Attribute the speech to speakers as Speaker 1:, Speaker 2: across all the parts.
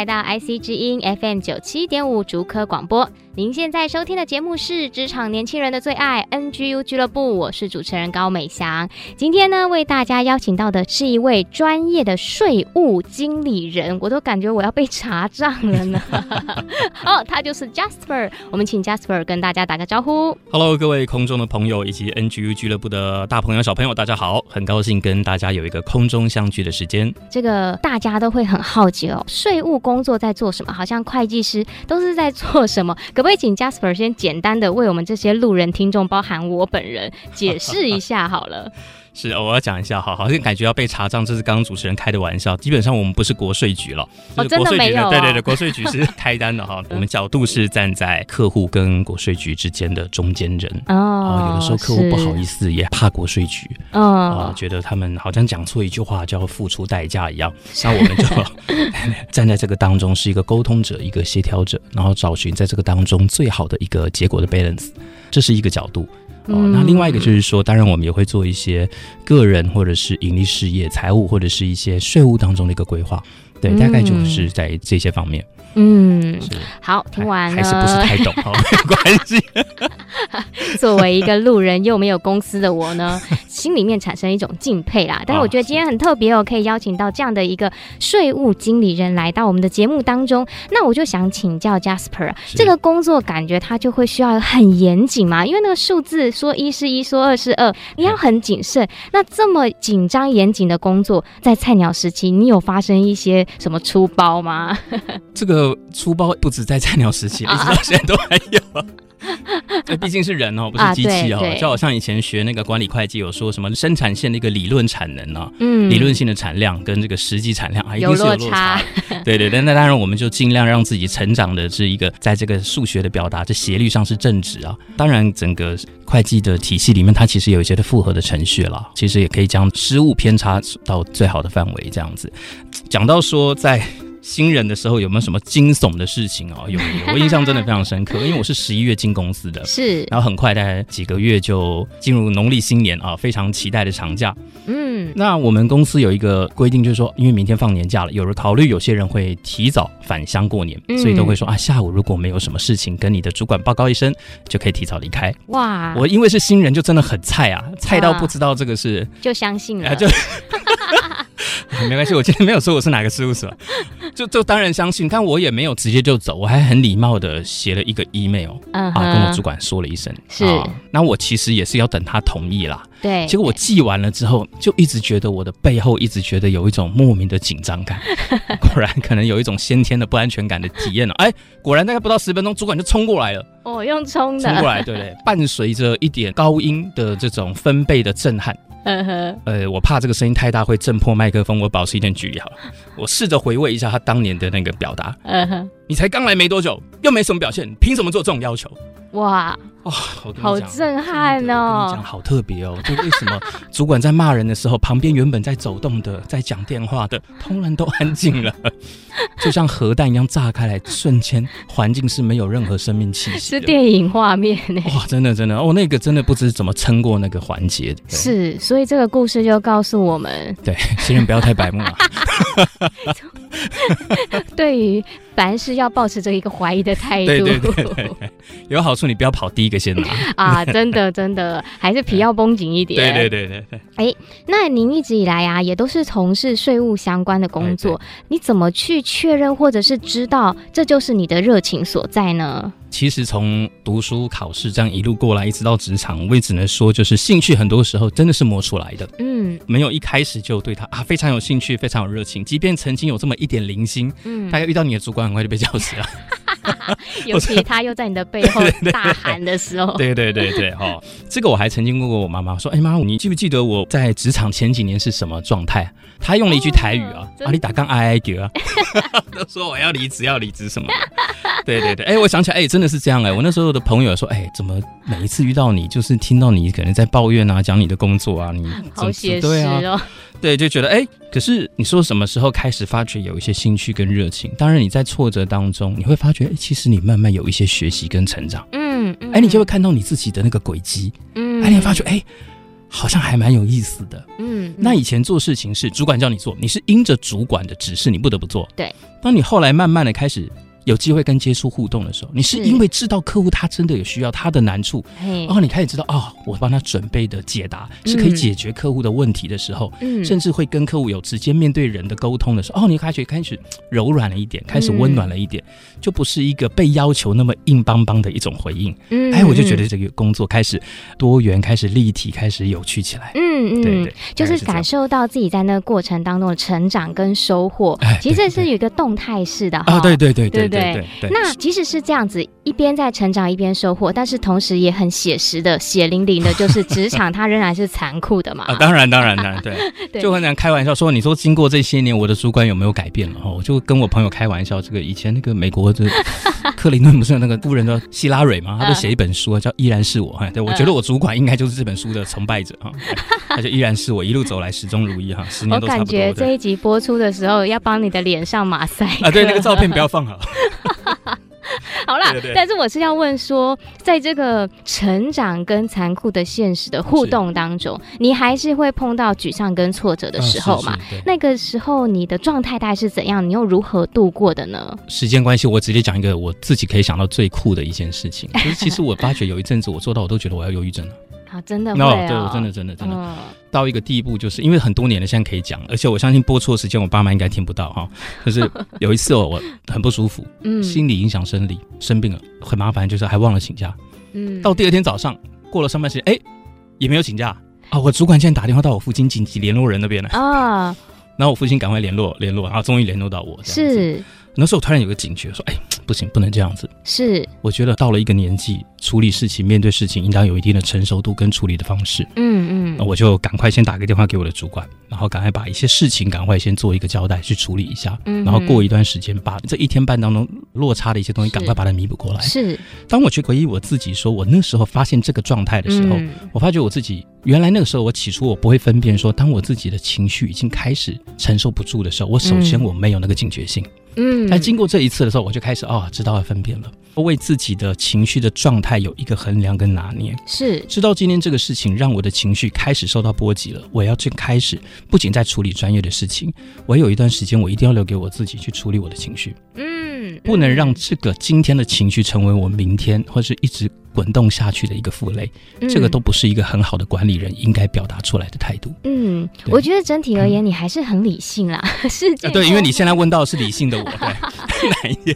Speaker 1: 来到 IC 之音 FM 九七点五竹科广播。您现在收听的节目是职场年轻人的最爱 NGU 俱乐部，我是主持人高美祥。今天呢，为大家邀请到的是一位专业的税务经理人，我都感觉我要被查账了呢。哦，他就是 Jasper，我们请 Jasper 跟大家打个招呼。
Speaker 2: Hello，各位空中的朋友以及 NGU 俱乐部的大朋友小朋友，大家好，很高兴跟大家有一个空中相聚的时间。
Speaker 1: 这个大家都会很好奇哦，税务工作在做什么？好像会计师都是在做什么？可不可以请 Jasper 先简单的为我们这些路人听众，包含我本人，解释一下好了。
Speaker 2: 是，我要讲一下，哈，好像感觉要被查账，这是刚刚主持人开的玩笑。基本上我们不是国税局了，
Speaker 1: 哦，真的没有，哦，
Speaker 2: 对对对，国税局是开单的哈。我们角度是站在客户跟国税局之间的中间人哦。有的时候客户不好意思，也怕国税局哦，觉得他们好像讲错一句话就要付出代价一样。那我们就 站在这个当中，是一个沟通者，一个协调者，然后找寻在这个当中最好的一个结果的 balance，这是一个角度。哦，那另外一个就是说，当然我们也会做一些个人或者是盈利事业、财务或者是一些税务当中的一个规划，对，大概就是在这些方面。
Speaker 1: 嗯，好，听完了
Speaker 2: 还是不是太懂，好，没关系。
Speaker 1: 作为一个路人又没有公司的我呢，心里面产生一种敬佩啦。但是我觉得今天很特别哦，可以邀请到这样的一个税务经理人来到我们的节目当中。那我就想请教 Jasper，这个工作感觉他就会需要很严谨嘛？因为那个数字说一是一，说二是二，你要很谨慎。那这么紧张严谨的工作，在菜鸟时期，你有发生一些什么粗包吗？
Speaker 2: 这个。出包不止在菜鸟时期，一直到现在都还有。这 毕竟是人哦，不是机器哦。就好像以前学那个管理会计，有说什么生产线的一个理论产能啊，嗯，理论性的产量跟这个实际产量啊，一定是有落差。对对对，那当然我们就尽量让自己成长的是一个，在这个数学的表达，这斜率上是正值啊。当然，整个会计的体系里面，它其实有一些的复合的程序了，其实也可以将失误偏差到最好的范围，这样子。讲到说在。新人的时候有没有什么惊悚的事情哦？有，有，我印象真的非常深刻，因为我是十一月进公司的，
Speaker 1: 是，
Speaker 2: 然后很快大概几个月就进入农历新年啊，非常期待的长假。嗯，那我们公司有一个规定，就是说，因为明天放年假了，有人考虑有些人会提早返乡过年，嗯、所以都会说啊，下午如果没有什么事情，跟你的主管报告一声，就可以提早离开。哇，我因为是新人，就真的很菜啊，菜到不知道这个是，
Speaker 1: 就相信了，
Speaker 2: 啊、就。没关系，我今天没有说我是哪个事务所，就就当然相信，但我也没有直接就走，我还很礼貌的写了一个 email，、uh huh. 啊，跟我主管说了一声，
Speaker 1: 是、
Speaker 2: 啊，那我其实也是要等他同意啦，
Speaker 1: 对，
Speaker 2: 结果我寄完了之后，就一直觉得我的背后一直觉得有一种莫名的紧张感，果然可能有一种先天的不安全感的体验了，哎，果然大概不到十分钟，主管就冲过来了，
Speaker 1: 哦，用冲的，
Speaker 2: 冲过来，对对，伴随着一点高音的这种分贝的震撼。嗯哼，呃，我怕这个声音太大会震破麦克风，我保持一点距离好了。我试着回味一下他当年的那个表达。嗯哼，你才刚来没多久，又没什么表现，凭什么做这种要求？哇！哇，
Speaker 1: 好震撼哦！
Speaker 2: 跟你讲，好特别哦。就为什么主管在骂人的时候，旁边原本在走动的、在讲电话的，突然都安静了，就像核弹一样炸开来，瞬间环境是没有任何生命气息。
Speaker 1: 是电影画面呢？
Speaker 2: 哇，真的真的哦，那个真的不知怎么撑过那个环节。
Speaker 1: 是，所以这个故事就告诉我们，
Speaker 2: 对，新人不要太白目啊。
Speaker 1: 对于凡事要保持着一个怀疑的态度，
Speaker 2: 对对对对，有好处，你不要跑第一个先拿
Speaker 1: 啊！真的真的，还是皮要绷紧一点。
Speaker 2: 对对对对对。
Speaker 1: 哎，那您一直以来啊，也都是从事税务相关的工作，你怎么去确认或者是知道这就是你的热情所在呢？
Speaker 2: 其实从读书考试这样一路过来，一直到职场，我也只能说，就是兴趣很多时候真的是磨出来的。嗯，没有一开始就对他啊非常有兴趣，非常有热情，即便曾经有这么一点零星，嗯，大概遇到你的主管，很快就被叫死了。
Speaker 1: 尤其他又在你的背后 大喊的时候，
Speaker 2: 对对对对，哦，这个我还曾经问过我妈妈说，哎妈，你记不记得我在职场前几年是什么状态？她用了一句台语啊，阿里打刚哀哀叫啊，都 说我要离职要离职什么？对对对，哎，我想起来，哎，真的是这样哎，我那时候的朋友说，哎，怎么每一次遇到你，就是听到你可能在抱怨啊，讲你的工作啊，你
Speaker 1: 好写实哦。
Speaker 2: 对，就觉得哎，可是你说什么时候开始发觉有一些兴趣跟热情？当然你在挫折当中，你会发觉，哎，其实你慢慢有一些学习跟成长。嗯，嗯哎，你就会看到你自己的那个轨迹。嗯，哎，你会发觉，哎，好像还蛮有意思的。嗯，那以前做事情是主管叫你做，你是因着主管的指示，你不得不做。
Speaker 1: 对，
Speaker 2: 当你后来慢慢的开始。有机会跟接触互动的时候，你是因为知道客户他真的有需要，他的难处，然后你开始知道哦，我帮他准备的解答是可以解决客户的问题的时候，嗯，甚至会跟客户有直接面对人的沟通的时候，哦，你开始开始柔软了一点，开始温暖了一点，就不是一个被要求那么硬邦邦的一种回应。嗯，哎，我就觉得这个工作开始多元，开始立体，开始有趣起来。嗯嗯，对对，
Speaker 1: 就是感受到自己在那个过程当中的成长跟收获。其实这是有一个动态式的
Speaker 2: 啊，对对对对。对对对，
Speaker 1: 那即使是这样子，一边在成长，一边收获，但是同时也很写实的、血淋淋的，就是职场它仍然是残酷的嘛。
Speaker 2: 啊，当然，当然，当然，对，对就很想开玩笑说，你说经过这些年，我的主管有没有改变了？哈，我就跟我朋友开玩笑，这个以前那个美国的克林顿不是有那个夫人叫希拉蕊吗，他就写一本书叫《依然是我》。哈，对，我觉得我主管应该就是这本书的崇拜者哈，他就依然是我一路走来始终如一哈，十年都差不多。
Speaker 1: 我感觉这一集播出的时候要帮你的脸上马赛
Speaker 2: 啊，对，那个照片不要放好。
Speaker 1: 好啦，对对对，但是我是要问说，在这个成长跟残酷的现实的互动当中，你还是会碰到沮丧跟挫折的时候嘛？那个时候你的状态大概是怎样？你又如何度过的呢？
Speaker 2: 时间关系，我直接讲一个我自己可以想到最酷的一件事情。就是其实我发觉有一阵子我做到，我都觉得我要忧郁症了。
Speaker 1: 啊，真的会、哦
Speaker 2: no, 对，我真的真的真的、嗯、到一个地步，就是因为很多年了，现在可以讲，而且我相信播出的时间，我爸妈应该听不到哈。就是有一次我我很不舒服，嗯，心理影响生理，生病了，很麻烦，就是还忘了请假，嗯，到第二天早上过了上班时间，哎，也没有请假。啊。我主管竟然打电话到我父亲紧急联络人那边来啊，然后我父亲赶快联络联络，然后终于联络到我，是。那时候我突然有个警觉，说：“哎，不行，不能这样子。”是，我觉得到了一个年纪，处理事情、面对事情，应当有一定的成熟度跟处理的方式。嗯嗯，那我就赶快先打个电话给我的主管，然后赶快把一些事情赶快先做一个交代，去处理一下。嗯，然后过一段时间，把这一天半当中落差的一些东西，赶快把它弥补过来。是，当我去回忆我自己，说我那时候发现这个状态的时候，嗯、我发觉我自己原来那个时候，我起初我不会分辨说，当我自己的情绪已经开始承受不住的时候，我首先我没有那个警觉性。嗯嗯，但经过这一次的时候，我就开始哦，知道要分辨了，为自己的情绪的状态有一个衡量跟拿捏，是。知道今天这个事情让我的情绪开始受到波及了，我要去开始不仅在处理专业的事情，我有一段时间我一定要留给我自己去处理我的情绪，嗯，不能让这个今天的情绪成为我明天或是一直。滚动下去的一个负累，这个都不是一个很好的管理人应该表达出来的态度。嗯，
Speaker 1: 我觉得整体而言，你还是很理性啦。事件
Speaker 2: 对，因为你现在问到的是理性的我，对，哪一点？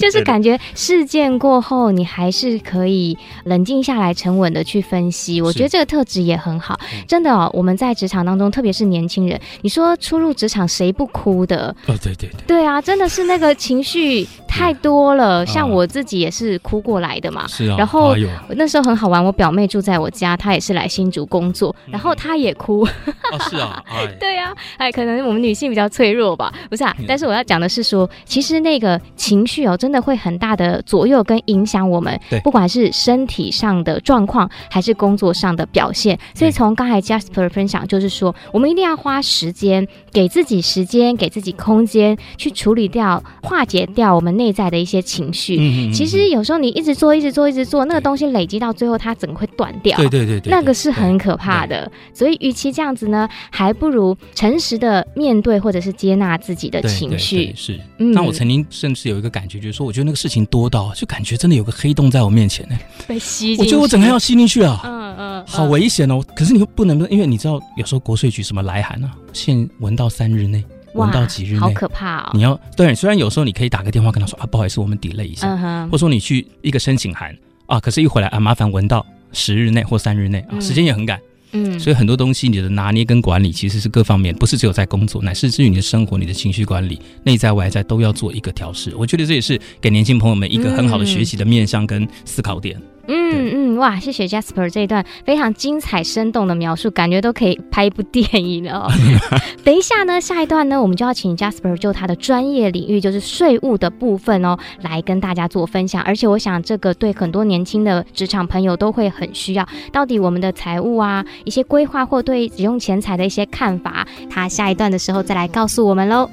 Speaker 1: 就是感觉事件过后，你还是可以冷静下来，沉稳的去分析。我觉得这个特质也很好。真的哦，我们在职场当中，特别是年轻人，你说初入职场谁不哭的？
Speaker 2: 哦，对对对，
Speaker 1: 对啊，真的是那个情绪太多了。像我自己也是哭过来的嘛。是啊，然后。哦，那时候很好玩。我表妹住在我家，她也是来新竹工作，然后她也哭。
Speaker 2: 哦，是啊，
Speaker 1: 对呀，哎，可能我们女性比较脆弱吧，不是啊？但是我要讲的是说，其实那个情绪哦，真的会很大的左右跟影响我们，不管是身体上的状况，还是工作上的表现。所以从刚才 Jasper 分享，就是说，我们一定要花时间，给自己时间，给自己空间，去处理掉、化解掉我们内在的一些情绪。其实有时候你一直做，一直做，一直做，那个东西累积到最后，它整个会断掉。对对对，那个是很可怕的。所以，与其这样子呢，还不如诚实的面对，或者是接纳自己的情绪。是，
Speaker 2: 那我曾经甚至有一个感觉，就是说，我觉得那个事情多到，就感觉真的有个黑洞在我面前呢，
Speaker 1: 被吸进去。
Speaker 2: 我觉得我整个要吸进去啊，嗯嗯，好危险哦。可是你又不能，因为你知道，有时候国税局什么来函啊，限闻到三日内，闻到几日内，
Speaker 1: 好可怕哦。
Speaker 2: 你要对，虽然有时候你可以打个电话跟他说啊，不好意思，我们 delay 一下，或者说你去一个申请函。啊，可是，一回来啊，麻烦闻到十日内或三日内啊，时间也很赶。嗯，所以很多东西你的拿捏跟管理其实是各方面，不是只有在工作，乃是至于你的生活、你的情绪管理，内在外在都要做一个调试。我觉得这也是给年轻朋友们一个很好的学习的面向跟思考点。
Speaker 1: 嗯嗯嗯，哇，谢谢 Jasper 这一段非常精彩生动的描述，感觉都可以拍一部电影了哦。等一下呢，下一段呢，我们就要请 Jasper 就他的专业领域，就是税务的部分哦，来跟大家做分享。而且我想，这个对很多年轻的职场朋友都会很需要。到底我们的财务啊，一些规划或对使用钱财的一些看法，他下一段的时候再来告诉我们喽。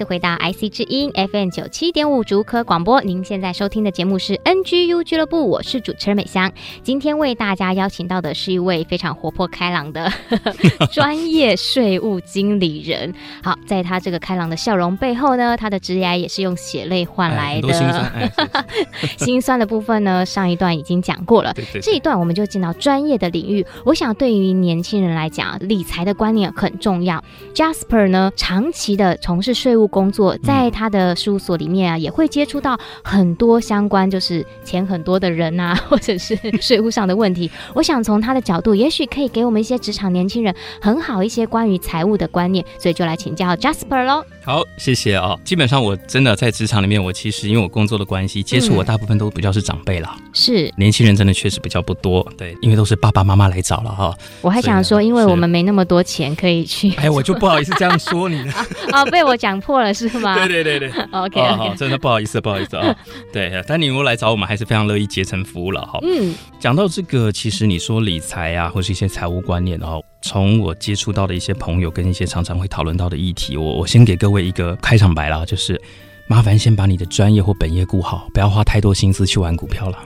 Speaker 1: 次回到 IC 之音 FM 九七点五竹科广播，您现在收听的节目是 NGU 俱乐部，我是主持人美香。今天为大家邀请到的是一位非常活泼开朗的 专业税务经理人。好，在他这个开朗的笑容背后呢，他的职涯也是用血泪换来的。心酸，哎、心酸的部分呢，上一段已经讲过了。对对对，这一段我们就进到专业的领域。我想对于年轻人来讲，理财的观念很重要。Jasper 呢，长期的从事税税务工作，在他的事务所里面啊，也会接触到很多相关就是钱很多的人啊，或者是 税务上的问题。我想从他的角度，也许可以给我们一些职场年轻人很好一些关于财务的观念，所以就来请教 Jasper 喽。
Speaker 2: 好，谢谢啊、哦。基本上我真的在职场里面，我其实因为我工作的关系，接触我大部分都比较是长辈啦。
Speaker 1: 是、嗯、
Speaker 2: 年轻人真的确实比较不多，对，因为都是爸爸妈妈来找了哈。
Speaker 1: 我还想说，因为我们没那么多钱可以去。
Speaker 2: 哎，我就不好意思这样说你了。
Speaker 1: 哦，被我讲破了是吗？
Speaker 2: 对对对对。OK，, okay. 好，真的不好意思，不好意思啊。对，但你如果来找我们，还是非常乐意竭诚服务了哈。嗯，讲到这个，其实你说理财啊，或是一些财务观念，然后从我接触到的一些朋友跟一些常常会讨论到的议题，我我先给各位一个开场白啦，就是麻烦先把你的专业或本业顾好，不要花太多心思去玩股票了。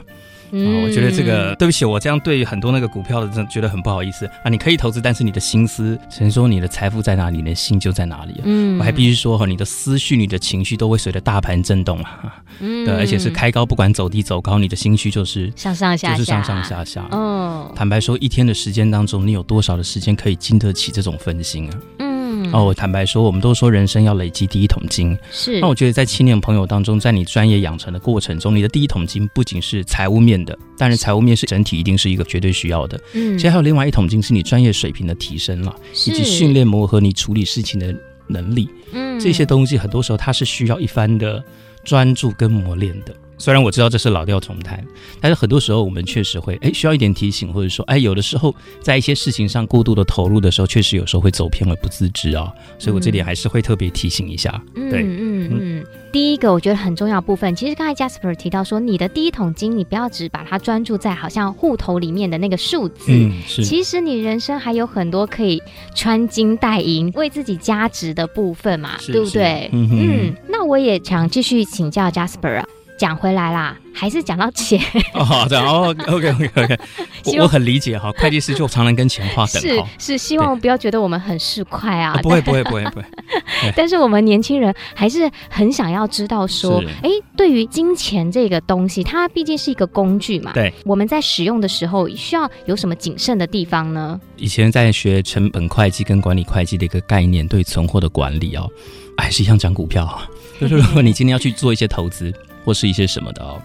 Speaker 2: 嗯，我觉得这个对不起，我这样对很多那个股票的真的觉得很不好意思啊。你可以投资，但是你的心思，只能说你的财富在哪里，你的心就在哪里。嗯，我还必须说哈，你的思绪、你的情绪都会随着大盘震动啊。嗯，对，而且是开高，不管走低走高，你的心绪就是
Speaker 1: 上上下下，
Speaker 2: 就是上上下下。哦，坦白说，一天的时间当中，你有多少的时间可以经得起这种分心啊？嗯。哦，我坦白说，我们都说人生要累积第一桶金。是，那我觉得在青年朋友当中，在你专业养成的过程中，你的第一桶金不仅是财务面的，当然财务面是整体一定是一个绝对需要的。嗯，其实还有另外一桶金是你专业水平的提升了，以及训练磨合你处理事情的能力。嗯，这些东西很多时候它是需要一番的专注跟磨练的。虽然我知道这是老调重弹，但是很多时候我们确实会哎需要一点提醒，或者说哎有的时候在一些事情上过度的投入的时候，确实有时候会走偏了不自知啊。所以我这里还是会特别提醒一下。对，嗯嗯
Speaker 1: 嗯。第一个我觉得很重要部分，其实刚才 Jasper 提到说，你的第一桶金，你不要只把它专注在好像户头里面的那个数字，嗯，是。其实你人生还有很多可以穿金戴银、为自己加值的部分嘛，对不对？嗯嗯。那我也想继续请教 Jasper 啊。讲回来啦，还是讲到钱。
Speaker 2: 哦，这样哦，OK OK OK，我我很理解哈，会计师就常常跟钱划等号，
Speaker 1: 是是，希望不要觉得我们很市侩啊，
Speaker 2: 啊，不会不会不会不会，
Speaker 1: 但是我们年轻人还是很想要知道说，哎，对于金钱这个东西，它毕竟是一个工具嘛，对，我们在使用的时候需要有什么谨慎的地方呢？
Speaker 2: 以前在学成本会计跟管理会计的一个概念，对存货的管理哦，还是一样讲股票，就是如果你今天要去做一些投资。或是一些什么的哦，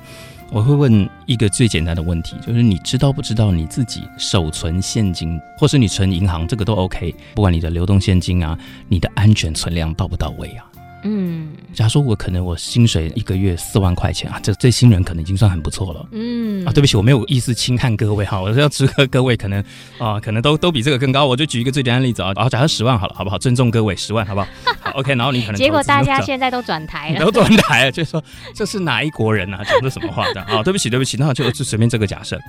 Speaker 2: 我会问一个最简单的问题，就是你知道不知道你自己手存现金，或是你存银行，这个都 OK，不管你的流动现金啊，你的安全存量到不到位啊？嗯，假如说我可能我薪水一个月四万块钱啊，这这新人可能已经算很不错了。嗯啊，对不起，我没有意思轻看各位哈，我是要祝贺各位可能啊，可能都都比这个更高。我就举一个最简单的例子啊，啊，假设十万好了，好不好？尊重各位，十万好不好？好，OK。然后你可能
Speaker 1: 结果大家现在都转台了，
Speaker 2: 都转台了，就是说这是哪一国人啊？讲的什么话的啊？对不起，对不起，那就就随便这个假设。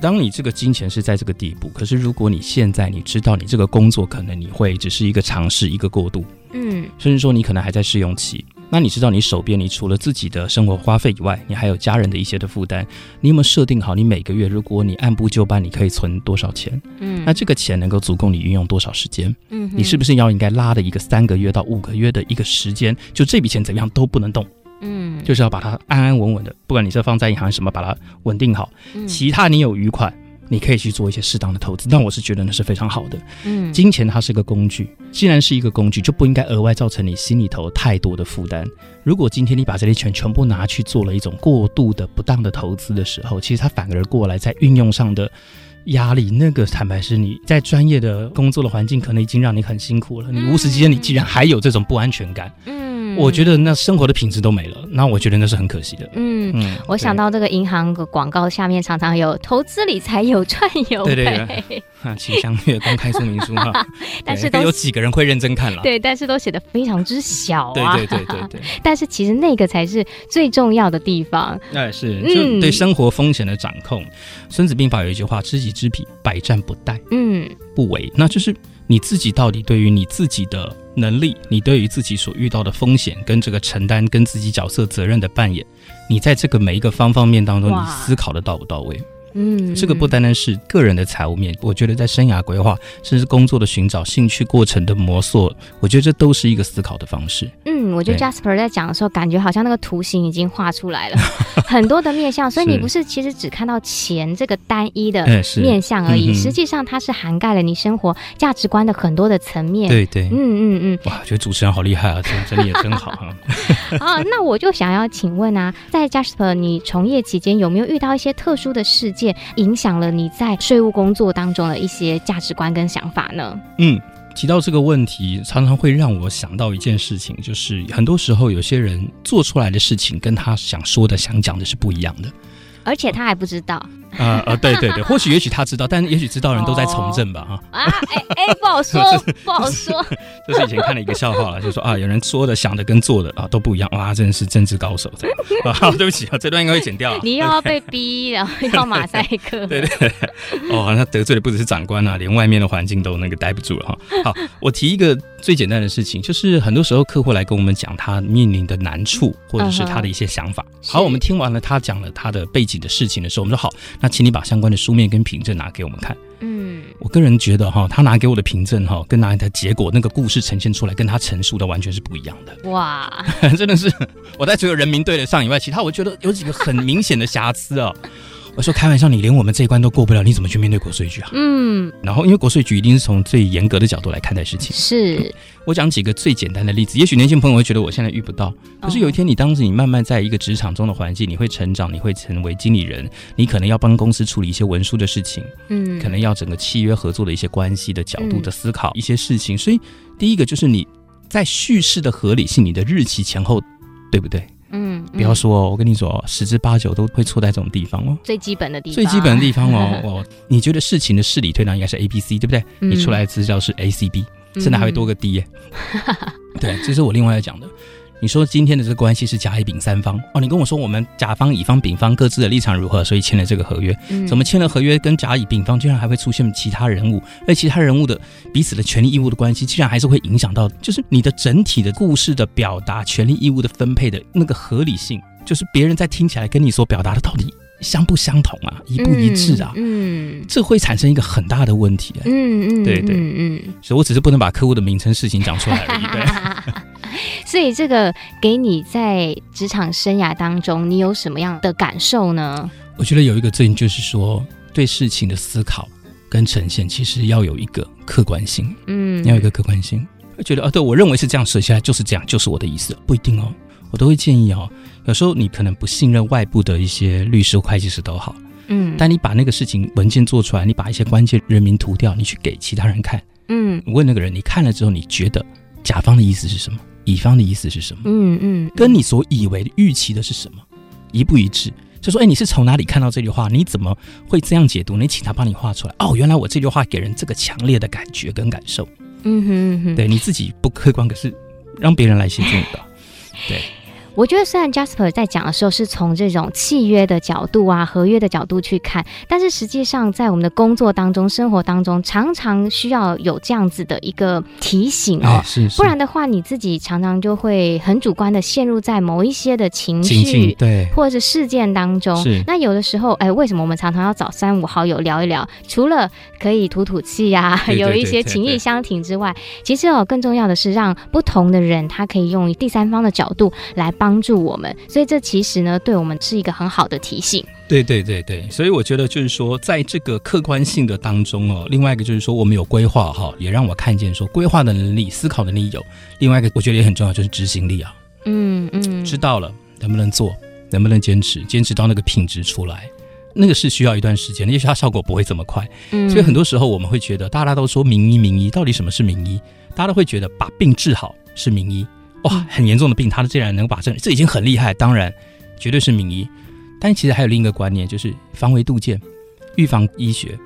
Speaker 2: 当你这个金钱是在这个地步，可是如果你现在你知道你这个工作可能你会只是一个尝试，一个过渡，嗯，甚至说你可能还在试用期，那你知道你手边你除了自己的生活花费以外，你还有家人的一些的负担，你有没有设定好你每个月如果你按部就班，你可以存多少钱？嗯，那这个钱能够足够你运用多少时间？嗯，你是不是要应该拉的一个三个月到五个月的一个时间？就这笔钱怎么样都不能动。嗯，就是要把它安安稳稳的，不管你是放在银行什么，把它稳定好。嗯其他你有余款。你可以去做一些适当的投资，但我是觉得那是非常好的。嗯，金钱它是个工具，既然是一个工具，就不应该额外造成你心里头太多的负担。如果今天你把这些钱全部拿去做了一种过度的不当的投资的时候，其实它反而过来在运用上的压力，那个坦白是你在专业的工作的环境可能已经让你很辛苦了，你无时之间你既然还有这种不安全感，嗯。我觉得那生活的品质都没了，那我觉得那是很可惜的。嗯
Speaker 1: 嗯，我想到这个银行的广告下面常常有投资理财有赚有赔。对对对，
Speaker 2: 啊，请详阅公开说明书哈。但是都有几个人会认真看了？
Speaker 1: 对，但是都写的非常之小啊。
Speaker 2: 对对对对对。
Speaker 1: 但是其实那个才是最重要的地方。
Speaker 2: 哎，是，就对生活风险的掌控。孙子兵法有一句话：“知己知彼，百战不殆。”嗯，不为，那就是。你自己到底对于你自己的能力，你对于自己所遇到的风险跟这个承担，跟自己角色责任的扮演，你在这个每一个方方面当中，你思考的到不到位？嗯，这个不单单是个人的财务面，我觉得在生涯规划，甚至工作的寻找、兴趣过程的磨塑，我觉得这都是一个思考的方式。
Speaker 1: 嗯，我觉得 Jasper 在讲的时候，感觉好像那个图形已经画出来了，很多的面向，所以你不是其实只看到钱这个单一的面向而已，实际上它是涵盖了你生活价值观的很多的层面。
Speaker 2: 对对，
Speaker 1: 嗯嗯嗯，
Speaker 2: 哇，觉得主持人好厉害啊，整理也真好啊。
Speaker 1: 啊，那我就想要请问啊，在 Jasper 你从业期间有没有遇到一些特殊的事件？影响了你在税务工作当中的一些价值观跟想法呢？
Speaker 2: 嗯，提到这个问题，常常会让我想到一件事情，就是很多时候有些人做出来的事情，跟他想说的、想讲的是不一样的，
Speaker 1: 而且他还不知道。
Speaker 2: 啊呃，对对对，或许也许他知道，但也许知道的人都在从政吧，哈啊，
Speaker 1: 哎哎，不好说，不好说。
Speaker 2: 这是以前看了一个笑话了，就是说啊，有人说的、想的跟做的啊都不一样，哇，真的是政治高手。啊，对不起啊，这段应该会剪掉。
Speaker 1: 你又要被逼，然后要马赛克。
Speaker 2: 对对对，哦，好像得罪的不只是长官啊，连外面的环境都那个待不住了哈。好，我提一个最简单的事情，就是很多时候客户来跟我们讲他面临的难处，或者是他的一些想法。好，我们听完了他讲了他的背景的事情的时候，我们说好。那请你把相关的书面跟凭证拿给我们看。嗯，我个人觉得哈，他拿给我的凭证哈，跟拿的结果那个故事呈现出来，跟他陈述的完全是不一样的。哇，真的是我在除了人民对得上以外，其他我觉得有几个很明显的瑕疵啊。我说开玩笑，你连我们这一关都过不了，你怎么去面对国税局啊？嗯，然后因为国税局一定是从最严格的角度来看待事情。
Speaker 1: 是，
Speaker 2: 嗯，我讲几个最简单的例子，也许年轻朋友会觉得我现在遇不到，可是有一天你当时你慢慢在一个职场中的环境，你会成长，你会成为经理人，你可能要帮公司处理一些文书的事情，嗯，可能要整个契约合作的一些关系的角度的思考一些事情，所以第一个就是你在叙事的合理性，你的日期前后对不对？嗯，不要说哦，我跟你说，十之八九都会错在这种地方哦。
Speaker 1: 最基本的地方，
Speaker 2: 最基本的地方哦 哦，你觉得事情的事理推断应该是 A B C 对不对？嗯、你出来的资料是 A C B，甚至还会多个 D 耶。嗯、对，这是我另外要讲的。你说今天的这个关系是甲乙丙三方哦，你跟我说我们甲方、乙方、丙方各自的立场如何，所以签了这个合约。嗯，怎么签了合约跟甲乙丙方居然还会出现其他人物？而其他人物的彼此的权利义务的关系，竟然还是会影响到，就是你的整体的故事的表达、权利义务的分配的那个合理性，就是别人在听起来跟你所表达的到底相不相同啊，一不一致啊？嗯，嗯，这会产生一个很大的问题。嗯嗯，对对嗯，所以我只是不能把客户的名称、事情讲出来而已。对。
Speaker 1: 所以这个给你在职场生涯当中，你有什么样的感受呢？
Speaker 2: 我觉得有一个最近就是说，对事情的思考跟呈现，其实要有一个客观性。嗯，要有一个客观性。会觉得啊，对我认为是这样写下来就是这样，就是我的意思，不一定哦。我都会建议哦，有时候你可能不信任外部的一些律师、会计师都好。嗯，但你把那个事情文件做出来，你把一些关键人名涂掉，你去给其他人看。嗯，问那个人，你看了之后，你觉得甲方的意思是什么？乙方的意思是什么？嗯嗯，跟你所以为的预期的是什么一不一致？就说，哎，你是从哪里看到这句话？你怎么会这样解读？你请他帮你画出来。哦，原来我这句话给人这个强烈的感觉跟感受。嗯哼，嗯哼，对，你自己不客观，可是让别人来协助你的。对。
Speaker 1: 我觉得虽然 Jasper 在讲的时候是从这种契约的角度啊、合约的角度去看，但是实际上在我们的工作当中、生活当中，常常需要有这样子的一个提醒哦。
Speaker 2: 哎、是，是。
Speaker 1: 不然的话，你自己常常就会很主观的陷入在某一些的情绪，
Speaker 2: 对，
Speaker 1: 或者是事件当中。是。那有的时候，哎，为什么我们常常要找三五好友聊一聊？除了可以吐吐气呀、啊，有一些情谊相挺之外，其实哦，更重要的是让不同的人他可以用第三方的角度来帮助我们。所以这其实呢，对我们是一个很好的提醒。
Speaker 2: 对对对对，所以我觉得就是说，在这个客观性的当中哦，另外一个就是说，我们有规划哈，也让我看见说，规划的能力、思考能力有。另外一个我觉得也很重要，就是执行力啊。嗯嗯，知道了能不能做，能不能坚持，坚持到那个品质出来。那个是需要一段时间的，也许它效果不会这么快。嗯，所以很多时候我们会觉得，大家都说名医名医，到底什么是名医？大家都会觉得把病治好是名医，哇，很严重的病，他竟然能把这，这已经很厉害，当然绝对是名医。但其实还有另一个观念，就是防微杜渐，预防医学。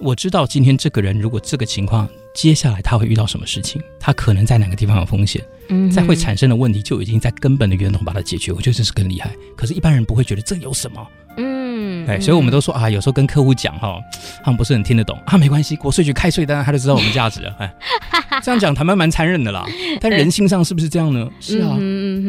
Speaker 2: 我知道今天这个人如果这个情况，接下来他会遇到什么事情，他可能在哪个地方有风险，嗯，再会产生的问题就已经在根本的源头把它解决。我觉得这是更厉害。可是，一般人不会觉得这有什么。嗯，哎，所以我们都说啊，有时候跟客户讲哈，他们不是很听得懂啊，没关系，国税局开税单，他就知道我们价值了。哎，这样讲他们蛮残忍的啦，但人性上是不是这样呢？是啊，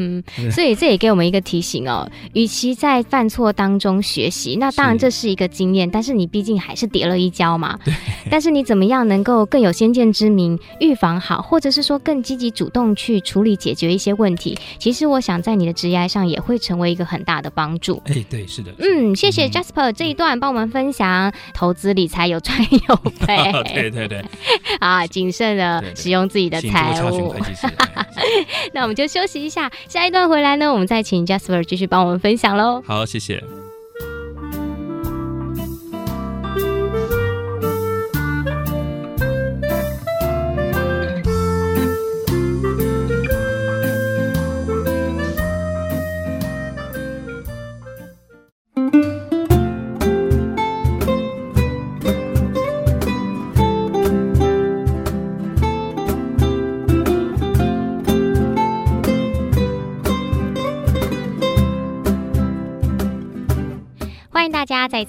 Speaker 2: 嗯
Speaker 1: 嗯，所以这也给我们一个提醒哦，与其在犯错当中学习，那当然这是一个经验，但是你毕竟还是跌了一跤嘛。对。但是你怎么样能够更有先见之明，预防好，或者是说更积极主动去处理解决一些问题？其实我想在你的职业上也会成为一个很大的帮助。
Speaker 2: 哎，对，是的。
Speaker 1: 嗯。嗯，谢谢 Jasper 这一段帮我们分享投资理财有赚有赔，
Speaker 2: 对对对，
Speaker 1: 啊，谨慎的使用自己的财务。那我们就休息一下，下一段回来呢，我们再请 Jasper 继续帮我们分享喽。
Speaker 2: 好，
Speaker 1: 谢谢。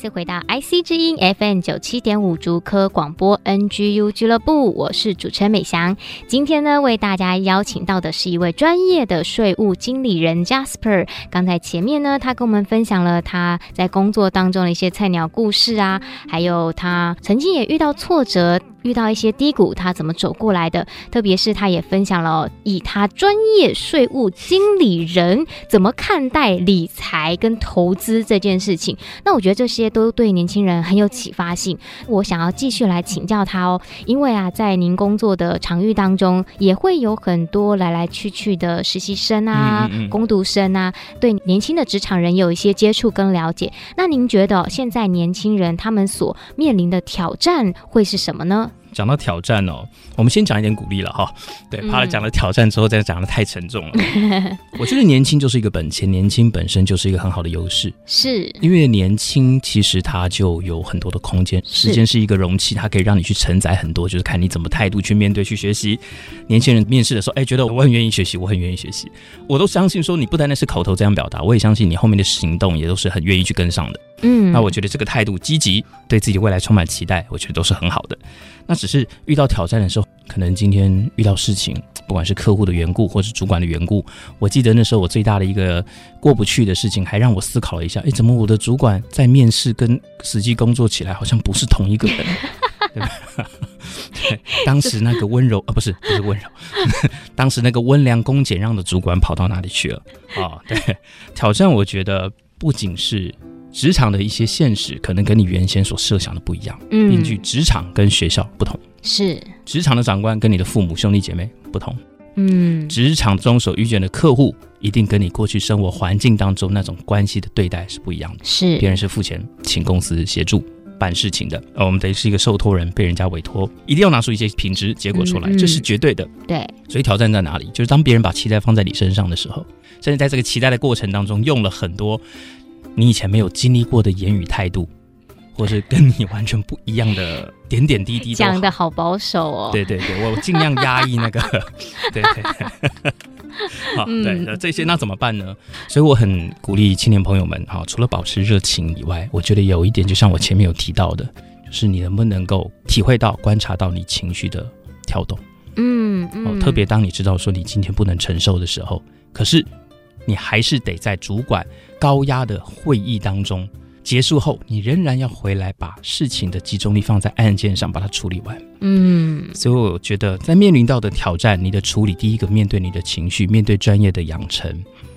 Speaker 1: 次回到 IC 之音 FM 九七点五竹科广播 NGU 俱乐部，我是主持人美翔。今天呢，为大家邀请到的是一位专业的税务经理人 Jasper。刚才前面呢，他跟我们分享了他在工作当中的一些菜鸟故事啊，还有他曾经也遇到挫折。遇到一些低谷，他怎么走过来的？特别是他也分享了以他专业税务经理人怎么看待理财跟投资这件事情。那我觉得这些都对年轻人很有启发性。我想要继续来请教他哦，因为啊，在您工作的场域当中，也会有很多来来去去的实习生啊、嗯嗯嗯工读生啊，对年轻的职场人有一些接触跟了解。那您觉得现在年轻人他们所面临的挑战会是什么呢？
Speaker 2: 讲到挑战哦，我们先讲一点鼓励了哈。对，怕了讲了挑战之后再讲的太沉重了。嗯、我觉得年轻就是一个本钱，年轻本身就是一个很好的优势。
Speaker 1: 是，
Speaker 2: 因为年轻其实它就有很多的空间，时间是一个容器，它可以让你去承载很多，就是看你怎么态度去面对、去学习。年轻人面试的时候，哎，觉得我很愿意学习，我很愿意学习，我都相信说你不单单是口头这样表达，我也相信你后面的行动也都是很愿意去跟上的。嗯，那我觉得这个态度积极，对自己未来充满期待，我觉得都是很好的。那只是遇到挑战的时候，可能今天遇到事情，不管是客户的缘故，或是主管的缘故，我记得那时候我最大的一个过不去的事情，还让我思考了一下，哎，怎么我的主管在面试跟实际工作起来好像不是同一个人，对吧？对，当时那个温柔啊，不是不是温柔，当时那个温良恭俭让的主管跑到哪里去了？啊，对，挑战我觉得不仅是。职场的一些现实可能跟你原先所设想的不一样，嗯，根据职场跟学校不同，
Speaker 1: 是。
Speaker 2: 职场的长官跟你的父母兄弟姐妹不同，嗯，职场中所遇见的客户一定跟你过去生活环境当中那种关系的对待是不一样的，
Speaker 1: 是。
Speaker 2: 别人是付钱请公司协助办事情的，而我们等于是一个受托人被人家委托，一定要拿出一些品质结果出来，嗯嗯，这是绝对的，
Speaker 1: 对，
Speaker 2: 所以挑战在哪里？就是当别人把期待放在你身上的时候，甚至在这个期待的过程当中用了很多。你以前没有经历过的言语态度，或是跟你完全不一样的点点滴滴，
Speaker 1: 讲的好保守哦。
Speaker 2: 对对对，我尽量压抑那个。对对，对。好，对，那这些那怎么办呢？所以我很鼓励青年朋友们，哈，除了保持热情以外，我觉得有一点，就像我前面有提到的，就是你能不能够体会到、观察到你情绪的跳动。嗯，嗯哦，特别当你知道说你今天不能承受的时候，可是你还是得在主管高压的会议当中结束后，你仍然要回来把事情的集中力放在案件上，把它处理完。嗯，所以我觉得在面临到的挑战，你的处理，第一个面对你的情绪，面对专业的养成，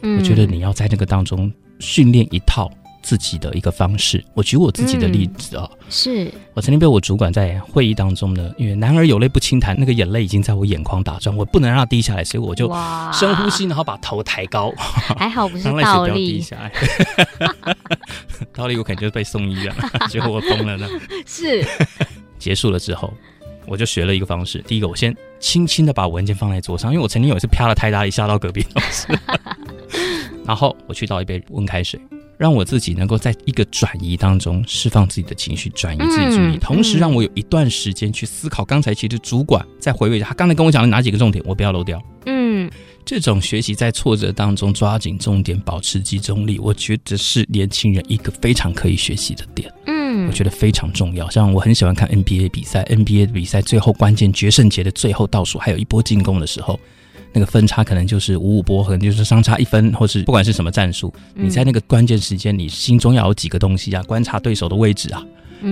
Speaker 2: 嗯，我觉得你要在那个当中训练一套。自己的一个方式，我举我自己的例子啊、是。我曾经被我主管在会议当中呢，因为男儿有泪不轻弹，那个眼泪已经在我眼眶打转，我不能让它滴下来，所以我就深呼吸，然后把头抬高，还好不是 倒立，倒立我肯定就被送医院了，结果我疯了呢。是。结束了之后，我就学了一个方式，第一个我先轻轻的把文件放在桌上，因为我曾经有一次啪了太大力，吓到隔壁同事，然后我去倒一杯温开水。让我自己能够在一个转移当中释放自己的情绪，转移自己注意力，嗯、同时让我有一段时间去思考。刚才其实主管在回味他刚才跟我讲的哪几个重点，我不要漏掉。嗯，这种学习在挫折当中抓紧重点，保持集中力，我觉得是年轻人一个非常可以学习的点。嗯，我觉得非常重要。像我很喜欢看 NBA 比赛，NBA 的比赛最后关键决胜节的最后倒数，还有一波进攻的时候。那个分差可能就是五五波，可能就是相差一分，或是不管是什么战术，你在那个关键时间，你心中要有几个东西啊？观察对手的位置啊。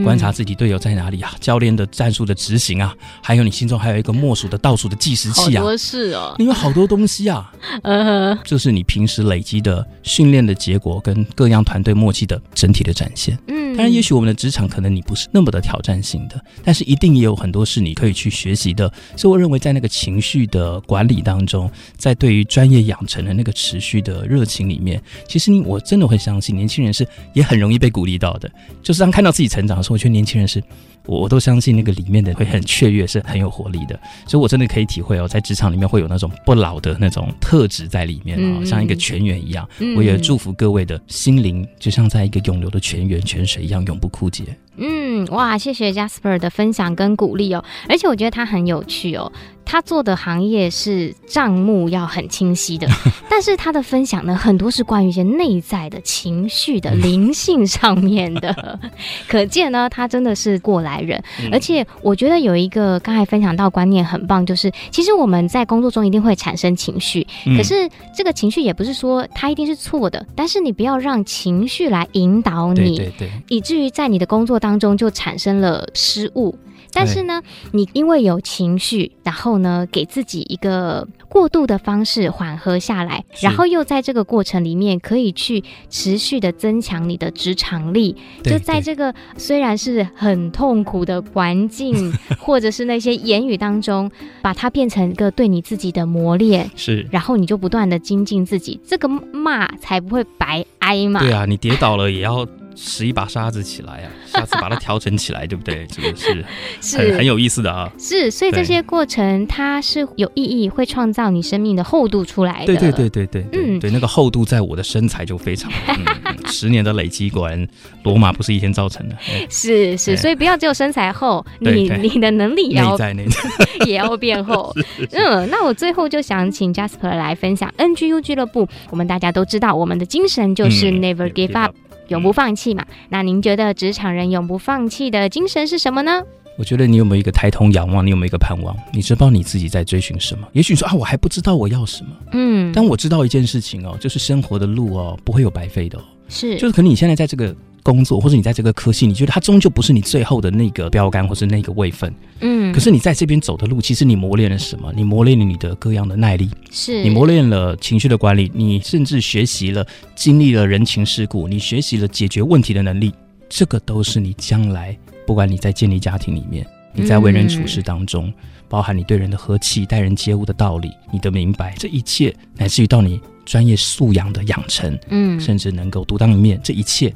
Speaker 2: 观察自己队友在哪里啊？教练的战术的执行啊，还有你心中还有一个默数的倒数的计时器啊，好多事哦，你有好多东西啊，嗯，这是你平时累积的训练的结果，跟各样团队默契的整体的展现。嗯，当然，也许我们的职场可能你不是那么的挑战性的，但是一定也有很多是你可以去学习的。所以我认为，在那个情绪的管理当中，在对于专业养成的那个持续的热情里面，其实你我真的会相信，年轻人是也很容易被鼓励到的，就是当看到自己成长。我觉得年轻人是，我我都相信那个里面的会很雀跃，是很有活力的，所以我真的可以体会哦，在职场里面会有那种不老的那种特质在里面啊，像一个泉源一样。我也祝福各位的心灵，就像在一个永流的泉源、泉水一样，永不枯竭。嗯，哇，谢谢 Jasper 的分享跟鼓励哦，而且我觉得他很有趣哦。他做的行业是账目要很清晰的，但是他的分享呢，很多是关于一些内在的情绪的灵性上面的，可见呢，他真的是过来人。而且我觉得有一个刚才分享到观念很棒，就是其实我们在工作中一定会产生情绪，可是这个情绪也不是说它一定是错的，但是你不要让情绪来引导你，对对对，以至于在你的工作当中就产生了失误。但是呢，你因为有情绪，然后呢，给自己一个过渡的方式缓和下来，然后又在这个过程里面可以去持续的增强你的职场力。就在这个虽然是很痛苦的环境，或者是那些言语当中，把它变成一个对你自己的磨练。是，然后你就不断的精进自己，这个骂才不会白挨嘛。对啊，你跌倒了也要。拾一把沙子起来啊，下次把它调整起来，对不对？这个是 是很很有意思的啊。是，所以这些过程它是有意义，会创造你生命的厚度出来的。对对对对对，嗯，对，那个厚度在我的身材就非常。嗯、十年的累积，果然罗马不是一天造成的。是是，所以不要只有身材厚，你你的能力也要在内在也要变厚。嗯，那我最后就想请 Jasper 来分享 NGU 俱乐部。我们大家都知道，我们的精神就是 Never Give Up。永不放弃嘛？那您觉得职场人永不放弃的精神是什么呢？我觉得你有没有一个抬头仰望？你有没有一个盼望？你知道你自己在追寻什么？也许说啊，我还不知道我要什么。嗯，但我知道一件事情哦，就是生活的路哦，不会有白费的哦。是，就是可能你现在在这个。工作，或者你在这个科系，你觉得它终究不是你最后的那个标杆，或是那个位分。嗯。可是你在这边走的路，其实你磨练了什么？你磨练了你的各样的耐力，是你磨练了情绪的管理，你甚至学习了经历了人情世故，你学习了解决问题的能力。这个都是你将来，不管你在建立家庭里面，你在为人处事当中，嗯、包含你对人的和气、待人接物的道理，你的明白，这一切，乃至于到你专业素养的养成，嗯，甚至能够独当一面，这一切。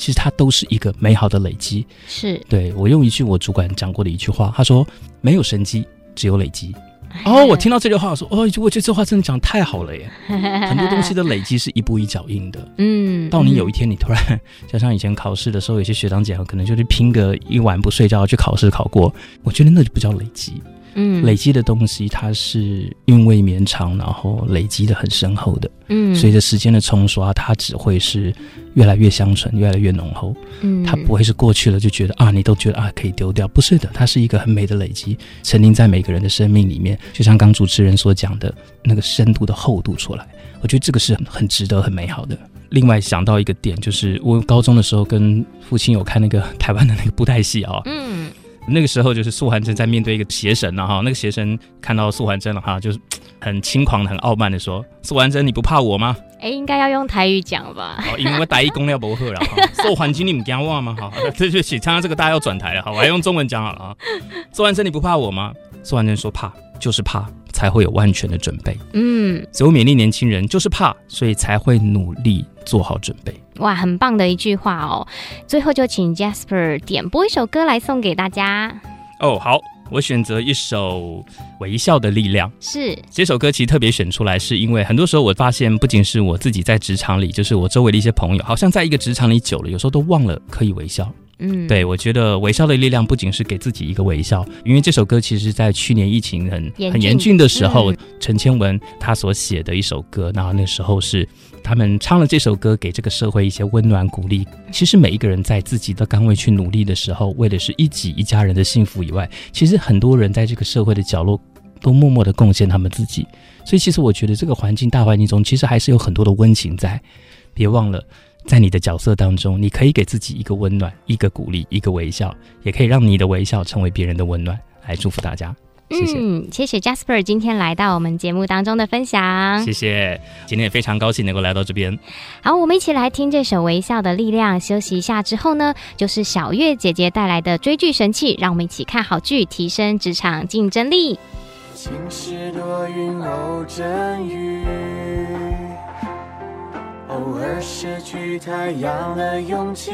Speaker 2: 其实它都是一个美好的累积，是对，我用一句我主管讲过的一句话，他说：“没有神机，只有累积。”哦，我听到这句话，我说：“哦，我觉得这话真的讲得太好了耶！很多东西的累积是一步一脚印的，嗯，到你有一天你突然，就像以前考试的时候，有些学长姐可能就是拼个一晚不睡觉去考试考过，我觉得那就不叫累积。嗯，累积的东西它是韵味绵长，然后累积的很深厚的。嗯，随着时间的冲刷，它只会是越来越香醇，越来越浓厚。嗯，它不会是过去了就觉得啊，你都觉得啊可以丢掉，不是的，它是一个很美的累积，沉淀在每个人的生命里面。就像刚主持人所讲的那个深度的厚度出来，我觉得这个是很很值得、很美好的。另外想到一个点，就是我高中的时候跟父亲有看那个台湾的那个布袋戏啊，嗯，那个时候就是素还真在面对一个邪神了哈，那个邪神看到素还真了哈，就是很轻狂的、很傲慢的说：“素还真，你不怕我吗？”
Speaker 3: 哎，应该要用台语讲吧？
Speaker 2: 因为我台语功料不好了哈。素还真，你不惊我吗？好，对对，参加这个大家要转台了哈，我还用中文讲好了啊。素还真，你不怕我吗？素还真说怕。就是怕，才会有万全的准备。嗯，所以我勉励年轻人，就是怕，所以才会努力做好准备。
Speaker 3: 哇，很棒的一句话哦！最后就请 Jasper 点播一首歌来送给大家。
Speaker 2: 哦，好，我选择一首《微笑的力量》。
Speaker 3: 是
Speaker 2: 这首歌其实特别选出来，是因为很多时候我发现，不仅是我自己在职场里，就是我周围的一些朋友，好像在一个职场里久了，有时候都忘了可以微笑。嗯，对，我觉得微笑的力量不仅是给自己一个微笑，因为这首歌其实在去年疫情很很严峻的时候，嗯、陈千文他所写的一首歌，然后那时候是他们唱了这首歌，给这个社会一些温暖鼓励。其实每一个人在自己的岗位去努力的时候，为的是一己一家人的幸福以外，其实很多人在这个社会的角落都默默的贡献他们自己。所以其实我觉得这个环境大环境中，其实还是有很多的温情在，别忘了。在你的角色当中，你可以给自己一个温暖、一个鼓励、一个微笑，也可以让你的微笑成为别人的温暖。来祝福大家，谢谢。
Speaker 3: 嗯，谢谢 Jasper 今天来到我们节目当中的分享，
Speaker 2: 谢谢。今天也非常高兴能够来到这边。
Speaker 3: 好，我们一起来听这首《微笑的力量》。休息一下之后呢，就是小月姐姐带来的追剧神器，让我们一起看好剧，提升职场竞争力。晴时多云偶阵雨偶尔失去太阳的勇气，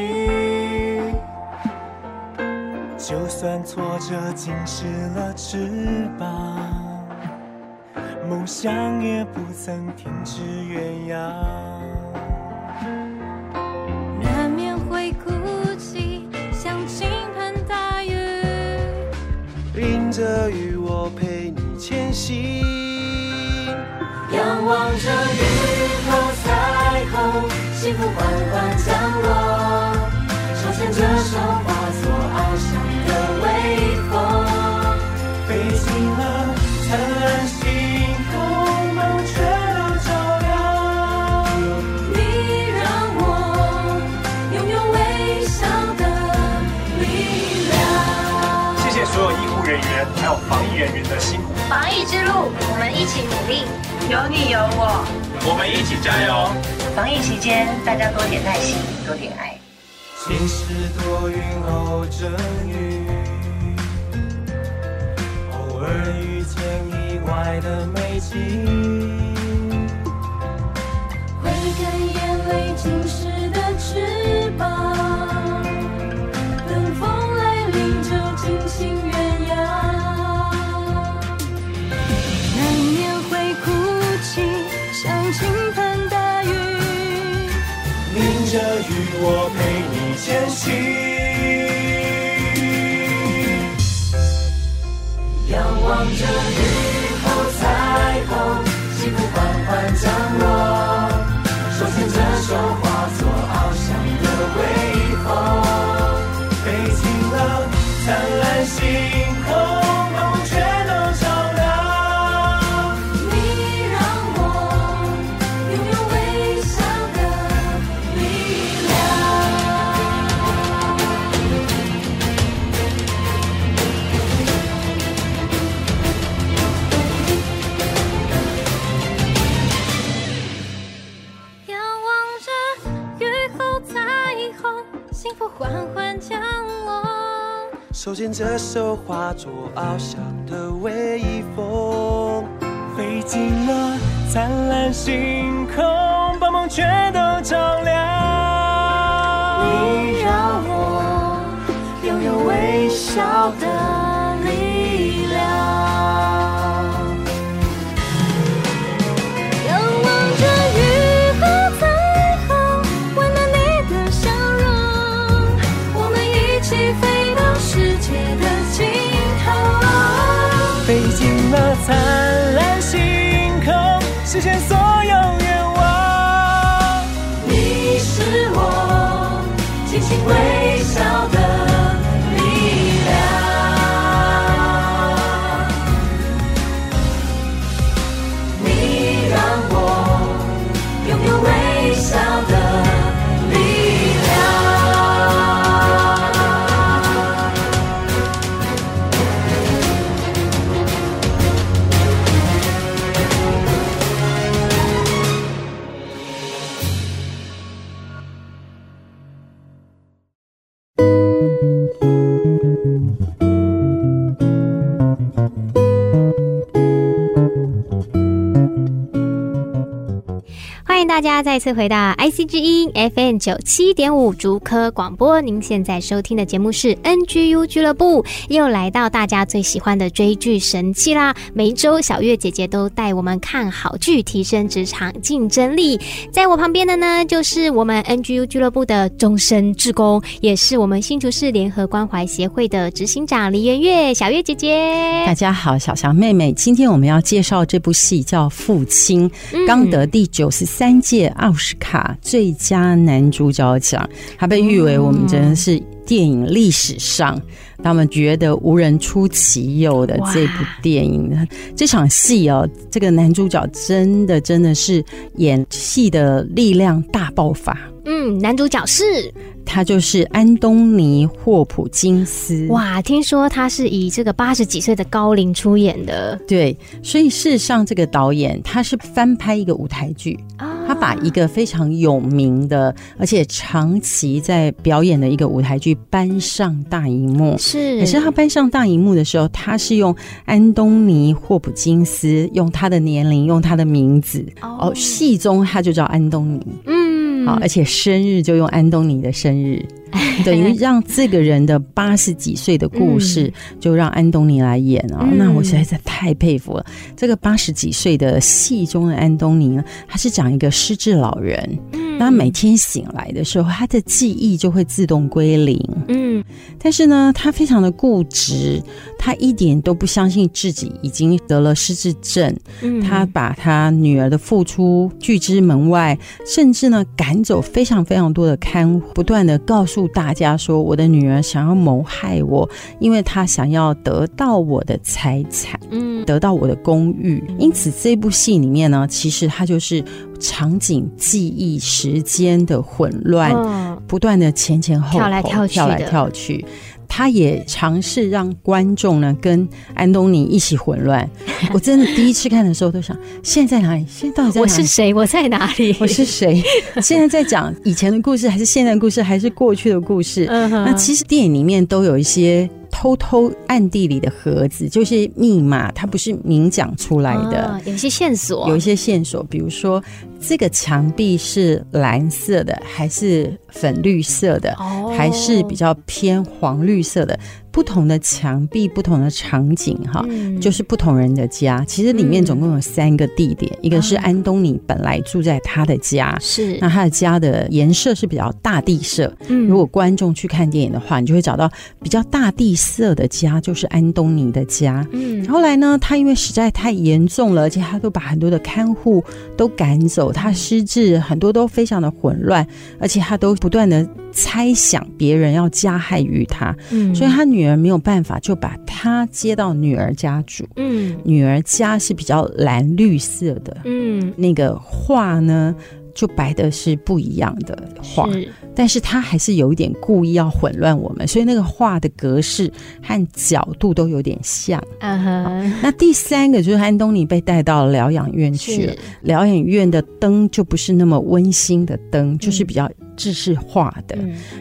Speaker 3: 就算挫折浸湿了翅膀，梦想也不曾停止远扬。难免会哭泣，像倾盆大雨，淋着雨我陪你前行，仰望着雨后彩幸福缓缓降落，手牵着手化作翱翔的微风，飞进了灿烂星空，把我全都照亮。你让我拥有微笑的力量。谢谢所有医护人员还有防疫人员的辛苦。防疫之路，我们一起努力，有你有我，我们一起加油。防疫期间，大家多点耐心，多点爱。晴时多云偶阵雨，偶尔遇见意外的美景，挥干眼泪浸湿的翅膀，我陪你前行。仰望着雨后彩虹，幸福缓缓降落，手牵着手化作翱翔的微风，手，化作翱翔的微风，飞进了灿烂星空，把梦全都照亮。你让我拥有微笑的灿烂星
Speaker 4: 空实现所有
Speaker 1: 家再次回到 IC 之音 FM 九七点五竹科广播，您现在收听的节目是 NGU 俱乐部，又来到大家最喜欢的追剧神器啦！每一周小月姐姐都带我们看好剧，提升职场竞争力。在我旁边的呢，就是我们 NGU 俱乐部的终身志工，也是我们新竹市联合关怀协会的执行长黎元月小月姐姐。
Speaker 5: 大家好，小翔妹妹，今天我们要介绍这部戏叫《父亲》，刚得第九十三届奥斯卡最佳男主角奖，他被誉为我们真的是电影历史上他们觉得无人出其右的这部电影。这场戏哦，这个男主角真的真的是演戏的力量大爆发。
Speaker 1: 嗯，男主角是。
Speaker 5: 他就是安东尼·霍普金斯。
Speaker 1: 哇，听说他是以这个八十几岁的高龄出演的。
Speaker 5: 对，所以事实上，这个导演他是翻拍一个舞台剧，他把一个非常有名的，而且长期在表演的一个舞台剧搬上大荧幕。
Speaker 1: 是，
Speaker 5: 可是他搬上大荧幕的时候，他是用安东尼·霍普金斯，用他的年龄，用他的名字。哦，戏中他就叫安东尼。嗯。好，而且生日就用安东尼的生日。等于让这个人的八十几岁的故事，就让安东尼来演啊、哦嗯！那我实在是太佩服了。这个八十几岁的戏中的安东尼呢，他是讲一个失智老人，嗯，他每天醒来的时候，他的记忆就会自动归零，嗯，但是呢，他非常的固执，他一点都不相信自己已经得了失智症，嗯，他把他女儿的付出拒之门外，甚至呢赶走非常非常多的看护，不断的告诉。大家说我的女儿想要谋害我，因为她想要得到我的财产，嗯，得到我的公寓。因此这部戏里面呢，其实它就是场景、记忆、时间的混乱，哦，不断的前前后后
Speaker 1: 跳来跳去，
Speaker 5: 跳来跳去。他也尝试让观众呢跟安东尼一起混乱。我真的第一次看的时候都想：现在哪里？现在到底在哪里？
Speaker 1: 我是谁？我在哪里？
Speaker 5: 我是谁？现在在讲以前的故事，还是现在的故事，还是过去的故事？那其实电影里面都有一些。偷偷暗地里的盒子就是密码，它不是明讲出来的。
Speaker 1: 有一些线索，
Speaker 5: 有一些线索，比如说这个墙壁是蓝色的，还是粉绿色的，还是比较偏黄绿色的。不同的墙壁，不同的场景，哈、嗯，就是不同人的家。其实里面总共有三个地点，嗯、一个是安东尼本来住在他的家，是那他的家的颜色是比较大地色。嗯，如果观众去看电影的话，你就会找到比较大地色的家，就是安东尼的家。嗯，后来呢，他因为实在太严重了，而且他都把很多的看护都赶走，他失智，很多都非常的混乱，而且他都不断的猜想别人要加害于他。嗯，所以他女。女儿没有办法，就把她接到女儿家住。嗯，女儿家是比较蓝绿色的。嗯，那个画呢，就摆的是不一样的画，但是他还是有一点故意要混乱我们，所以那个画的格式和角度都有点像。嗯哼。那第三个就是安东尼被带到疗养院去了，疗养院的灯就不是那么温馨的灯，就是比较。制式化的，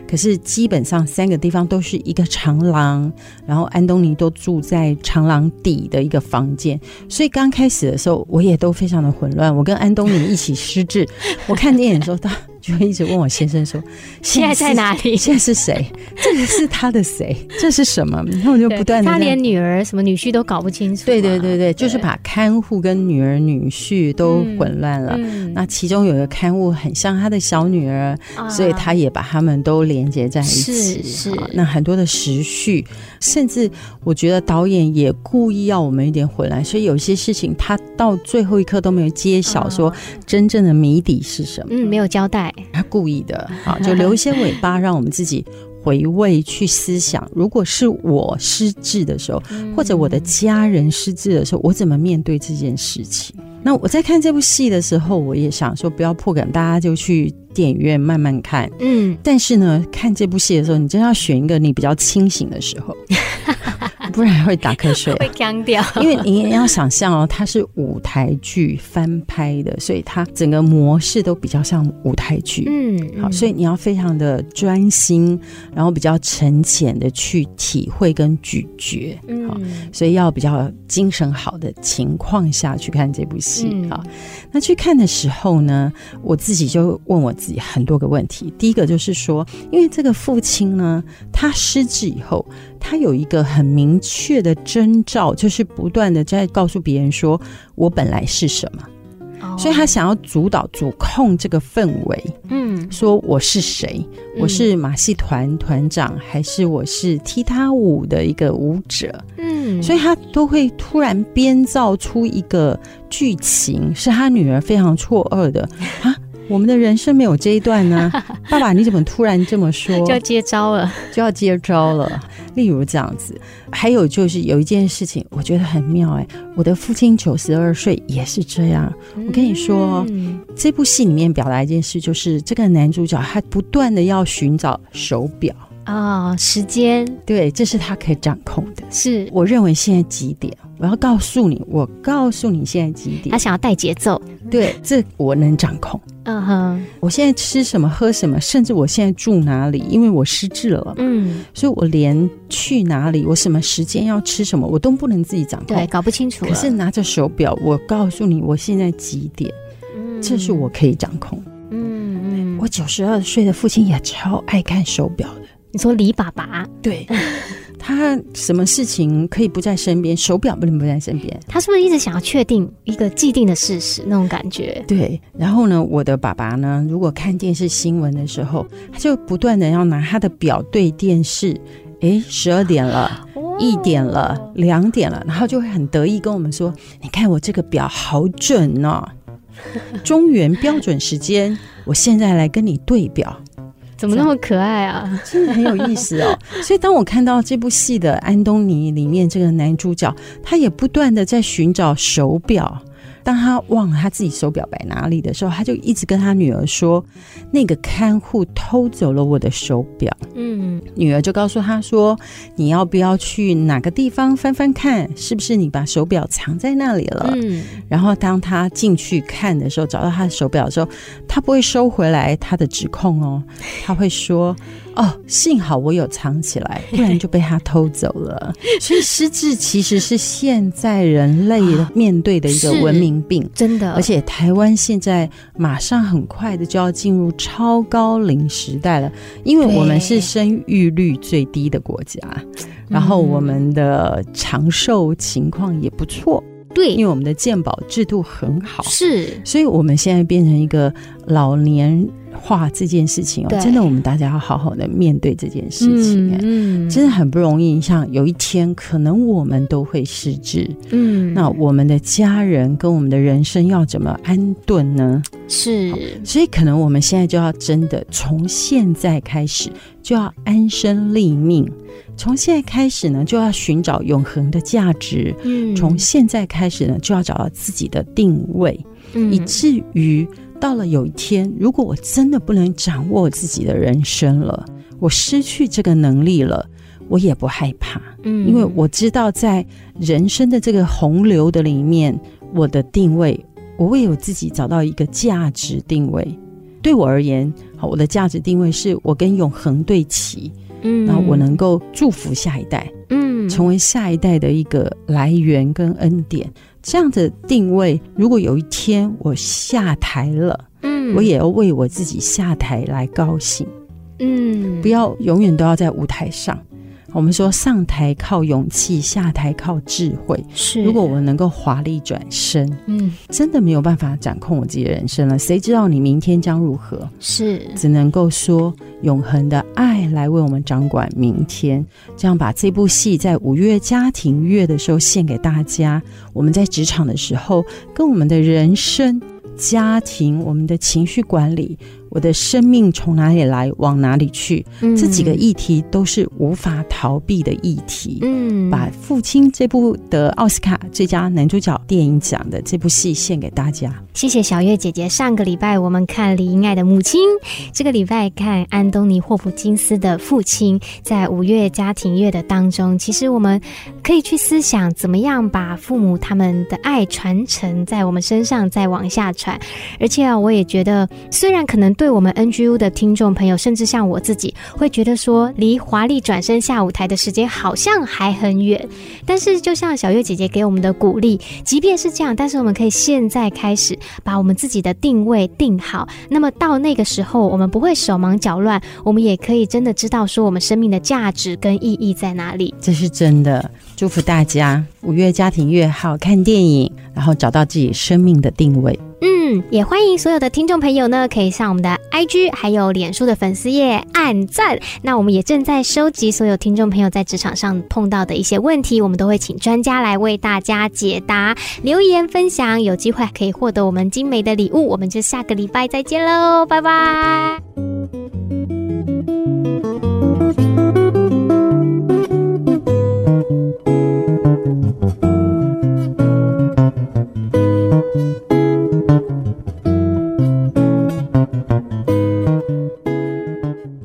Speaker 5: 可是基本上三个地方都是一个长廊，然后安东尼都住在长廊底的一个房间，所以刚开始的时候我也都非常的混乱。我跟安东尼一起失智，我看电影的时候，他就会一直问我先生说：“
Speaker 1: 现在在哪里？
Speaker 5: 现在是谁？这个是他的谁？这是什么？”然后我就不断的，
Speaker 1: 他连女儿什么女婿都搞不清楚。
Speaker 5: 对对对对，就是把看护跟女儿女婿都混乱了。那其中有一个看护很像他的小女儿，所以他也把他们都连接在一起。
Speaker 1: 是是。
Speaker 5: 那很多的时序，甚至我觉得导演也故意要我们一点混乱，所以有些事情他到最后一刻都没有揭晓，说真正的谜底是什么？
Speaker 1: 嗯，没有交代，
Speaker 5: 他故意的 啊，就留一些尾巴，让我们自己回味去思想。如果是我失智的时候，或者我的家人失智的时候，我怎么面对这件事情？那我在看这部戏的时候，我也想说不要破梗，大家就去电影院慢慢看。嗯，但是呢，看这部戏的时候，你真要选一个你比较清醒的时候。不然会打瞌睡，
Speaker 1: 会僵掉。
Speaker 5: 因为你要想象哦，它是舞台剧翻拍的，所以它整个模式都比较像舞台剧。嗯，好，所以你要非常的专心，然后比较沉潜的去体会跟咀嚼。嗯，好，所以要比较精神好的情况下去看这部戏。好，那去看的时候呢，我自己就问我自己很多个问题。第一个就是说，因为这个父亲呢，他失智以后。他有一个很明确的征兆，就是不断的在告诉别人说：“我本来是什么。”所以他想要主导、主控这个氛围。嗯，说我是谁？我是马戏团团长，还是我是踢踏舞的一个舞者？嗯，所以他都会突然编造出一个剧情，是他女儿非常错愕的啊。我们的人生没有这一段呢，爸爸，你怎么突然这么说？
Speaker 1: 就要接招了，
Speaker 5: 就要接招了。例如这样子，还有就是有一件事情，我觉得很妙哎。我的父亲九十二岁也是这样。我跟你说，嗯、这部戏里面表达一件事，就是这个男主角他不断的要寻找手表
Speaker 1: 啊、哦，时间，
Speaker 5: 对，这是他可以掌控的。
Speaker 1: 是，
Speaker 5: 我认为现在几点？我要告诉你，我告诉你现在几点？
Speaker 1: 他想要带节奏，
Speaker 5: 对，这我能掌控。嗯哼，我现在吃什么喝什么，甚至我现在住哪里，因为我失智了，嗯，所以我连去哪里，我什么时间要吃什么，我都不能自己掌控，
Speaker 1: 对，搞不清楚。
Speaker 5: 可是拿着手表，我告诉你我现在几点，嗯，这是我可以掌控。嗯嗯，我九十二岁的父亲也超爱看手表的。
Speaker 1: 你说李爸爸？
Speaker 5: 对。他什么事情可以不在身边？手表不能不在身边。
Speaker 1: 他是不是一直想要确定一个既定的事实那种感觉？
Speaker 5: 对。然后呢，我的爸爸呢，如果看电视新闻的时候，他就不断的要拿他的表对电视。诶，十二点了，一点了，两点了，然后就会很得意跟我们说：“你看我这个表好准哦，中原标准时间，我现在来跟你对表。”
Speaker 1: 怎么那么可爱啊？
Speaker 5: 真的很有意思哦。所以当我看到这部戏的安东尼里面这个男主角，他也不断的在寻找手表。当他忘了他自己手表摆哪里的时候，他就一直跟他女儿说：“那个看护偷走了我的手表。”嗯，女儿就告诉他说：“你要不要去哪个地方翻翻看，是不是你把手表藏在那里了？”嗯，然后当他进去看的时候，找到他的手表的时候，他不会收回来他的指控哦，他会说。哦，幸好我有藏起来，不然就被他偷走了。所以失智其实是现在人类面对的一个文明病，
Speaker 1: 真的。
Speaker 5: 而且台湾现在马上很快的就要进入超高龄时代了，因为我们是生育率最低的国家，然后我们的长寿情况也不错。
Speaker 1: 对，
Speaker 5: 因为我们的健保制度很好，
Speaker 1: 是，
Speaker 5: 所以我们现在变成一个老年化这件事情哦，真的，我们大家要好好的面对这件事情，嗯，真的很不容易。像有一天，可能我们都会失智，嗯，那我们的家人跟我们的人生要怎么安顿呢？
Speaker 1: 是，
Speaker 5: 所以可能我们现在就要真的从现在开始就要安身立命。从现在开始呢，就要寻找永恒的价值。嗯，从现在开始呢，就要找到自己的定位，嗯，以至于到了有一天，如果我真的不能掌握自己的人生了，我失去这个能力了，我也不害怕。嗯，因为我知道在人生的这个洪流的里面，我的定位，我为我自己找到一个价值定位。对我而言，好，我的价值定位是我跟永恒对齐。嗯，那我能够祝福下一代，嗯，成为下一代的一个来源跟恩典，这样的定位，如果有一天我下台了，嗯，嗯，我也要为我自己下台来高兴。
Speaker 1: 嗯，
Speaker 5: 不要永远都要在舞台上。我们说上台靠勇气，下台靠智慧。
Speaker 1: 是，
Speaker 5: 如果我能够华丽转身，
Speaker 1: 嗯，
Speaker 5: 真的没有办法掌控我自己的人生了。谁知道你明天将如何？
Speaker 1: 是，
Speaker 5: 只能够说永恒的爱来为我们掌管明天。这样把这部戏在五月家庭月的时候献给大家。我们在职场的时候，跟我们的人生、家庭、我们的情绪管理。我的生命从哪里来，往哪里去？嗯，这几个议题都是无法逃避的议题。
Speaker 1: 嗯，
Speaker 5: 把《父亲》这部得奥斯卡最佳男主角电影奖的这部戏献给大家。
Speaker 1: 谢谢小月姐姐。上个礼拜我们看李英爱的母亲，这个礼拜看安东尼霍普金斯的父亲。在五月家庭月的当中，其实我们可以去思想，怎么样把父母他们的爱传承在我们身上，再往下传。而且啊，我也觉得，虽然可能对。对我们 NGU 的听众朋友，甚至像我自己，会觉得说，离华丽转身下舞台的时间好像还很远。但是，就像小月姐姐给我们的鼓励，即便是这样，但是我们可以现在开始把我们自己的定位定好。那么到那个时候，我们不会手忙脚乱，我们也可以真的知道说，我们生命的价值跟意义在哪里。
Speaker 5: 这是真的，祝福大家五月家庭越好看电影，然后找到自己生命的定位。
Speaker 1: 嗯，也欢迎所有的听众朋友呢，可以上我们的 IG 还有脸书的粉丝页按赞。那我们也正在收集所有听众朋友在职场上碰到的一些问题，我们都会请专家来为大家解答。留言分享，有机会可以获得我们精美的礼物。我们就下个礼拜再见喽，拜拜。